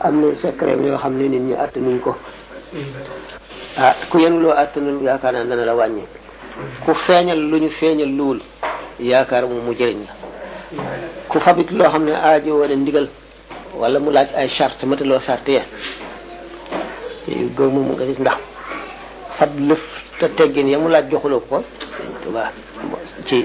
am na secret yoo xam ne nit ñi attanuñ ko ah ku yenu loo attanul yaakaar naa dana la wàññi ku feeñal lu ñu feeñal luwul yaakaar mu mu jëriñ la ku fabit loo xam ne aajo woon a ndigal wala mu laaj ay charte mataloo charte ya yu gëw moom nga gis ndax fab lëf te teggin ya mu laaj joxuloo ko Tuubaa ci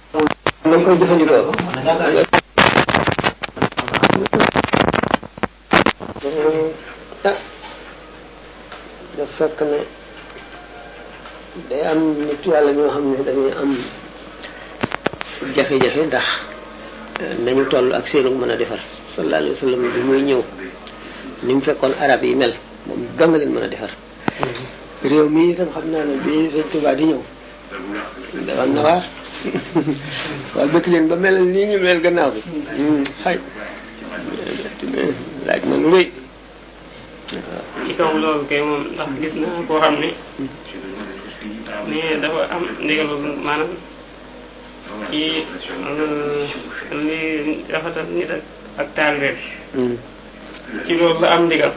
nañ koy jëfandikoo ah da fekk ne day am nit yàlla ñoo xam ne dañuy am jafe-jafe ndax nañu toll ak seenu mën a defar sallallahu alayhi wa sallam bi muy ñëw ni mu fekkoon arab yi mel moom dong leen mën a defar réew mi itam xam naa ne bi sëñ Tuubaa di ñëw doon na waar waaw bëtt leen ba mel nii ñu mel gannaaw bi xay laaj na lu rëy ci kaw loolu kay moom ndax gis na koo xam ne ne dafa am ndigal maanaam ci li rafetal nit ak ak taalibe bi ci loolu la am ndigal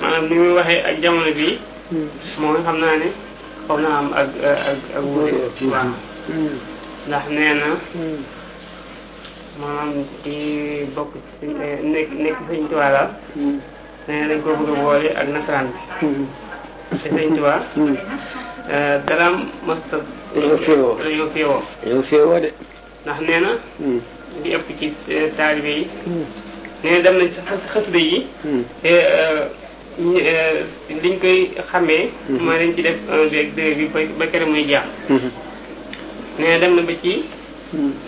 maanaam ni muy waxee ak jamono bii moom xam naa ne xaw naa am ak ak ak wuute waaw ndax nee na maanaam di bokk ci sëñ nekk nekk sëñ Tuubaa daal nee na dañ ko bëgg a boole ak nasaraan bi te sëñ Tuubaa daraam masta dañoo féewoo dañoo féewoo dañoo féewoo de ndax nee na li ëpp ci eh, taalibe yi nee na dem nañ ci xas xasida yi te eh, ñu, eh, liñ koy xamee mooy dañ ci def un bi ak deux bi ba ba kere muy jeex nee na dem na ba ci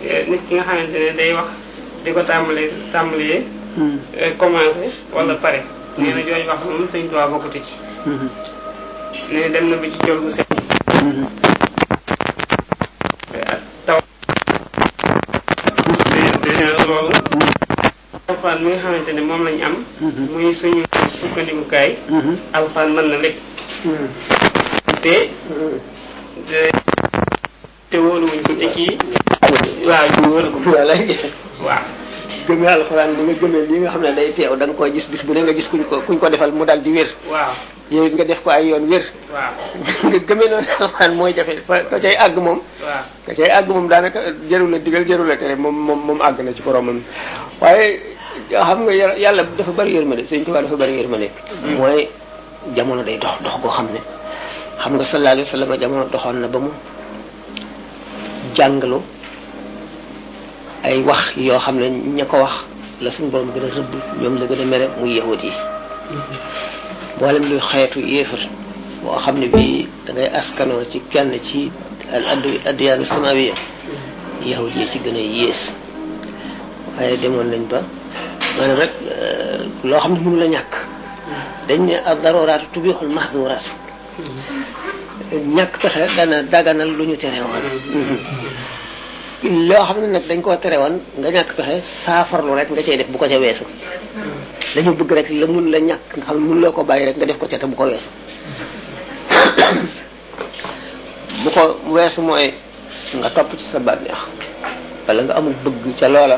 eh, nit ki nga xamante ne day wax di ko tàmbalee tàmbalee eh, commencé wala pare nee na jooju wax moom sëñ Tuubaa bokkatu ci nee na dem na ba ci col gu set taw alxuraan mi nga xamante ne moom lañ am muy suñu sukkandikukaay alxuraan mën na lépp te te wóoluwuñ ko te kii waaw ñu wóolu ko waaw gëmee alxuraan bi nga gëmee lii nga xam ne day teew da nga koy gis bis bu ne nga gis kuñ ko kuñ ko defal mu dal di wér waaw yow it nga def ko ay yoon wér waaw nga gëmee noonu alxuraan mooy jafe fa ka cay àgg moom waaw ka cay àgg moom daanaka jarul la digal jarul la tere moom moom moom àgg na ci boromam waaye xam nga yàlla yàlla dafa bari yërmande sëñ Tuubaa dafa bari yërmande mooy jamono day dox dox goo xam ne xam nga sallallahu alayhi wa sallam jamono doxoon na ba mu jàngalu ay wax yoo xam ne ña ko wax la suñu borom gën a rëbb ñoom la gën a mere muy yahut yi mboolem luy xeetu yéefar boo xam ne bii da ngay askanoo ci kenn ci al addu addiyaanu samawiya yahut yi ci gën a yées waaye demoon nañ ba maanaam rek loo xam ne mënu la ñàkk dañ ne ad daruraatu tubixul mahduuraat ñàkk pexe dana daganal lu ñu tere woon loo xam ne nag dañ koo tere woon nga ñàkk pexe saafarlu rek nga cey def bu ko ca weesu dañu bëgg rek la mun la ñàkk nga xam ne mun loo ko bàyyi rek nga def ko ca te bu ko weesu bu ko weesu mooy nga topp ci sa bànneex wala nga amul bëgg ca loola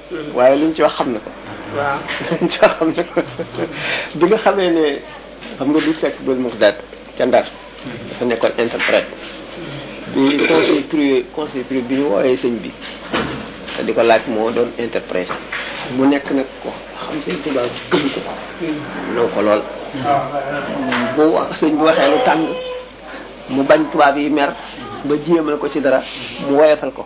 waaye li mu ci wax xam na ko waaw li mu ci wax xam na ko bi nga xamee ne xam nga du sekk bul mux daat ca ndar dafa nekkoon interprète bi conseil privé conseil privé bi ñu wooyee sëñ bi te di ko laaj moo doon interprète mu nekk nag ko xam sëñ Tuubaa gëm ko naw ko lool bu wax sëñ bi waxee lu tàng mu bañ tubaab yi mer ba jéemal ko ci dara mu woyofal ko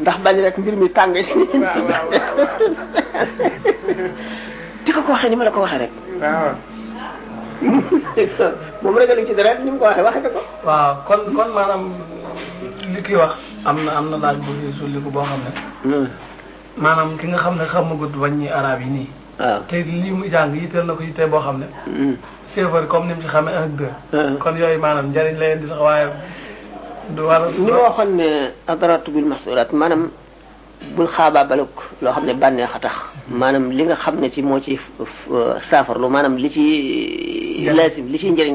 ndax bañ rek mbir mi tàng ci nit ñi waaw waaw di ko ko waxee ni ma la ko waxee rek waaw moom ragalu ci dara ni mu ko waxee waxee ko ko waaw kon kon maanaam li kii wax am na am na laaj bu fi sulliku boo xam ne maanaam ki nga xam ne xamagut wàññi arab yi nii waaw te lii muy jàng yitteel na ko yittee boo xam ne. Hmm. chauffeur comme ni mu ci xamee un deux. Hmm. kon yooyu maanaam njëriñ la leen di sax waaye. du war a li ma waxoon ne adaratu bil mahsurat maanaam bul xaabaa baluk loo xam ne bànneex a tax. Hmm. maanaam li nga xam ne ci moo ci saafarlu maanaam li ci. laasim li ci njëriñ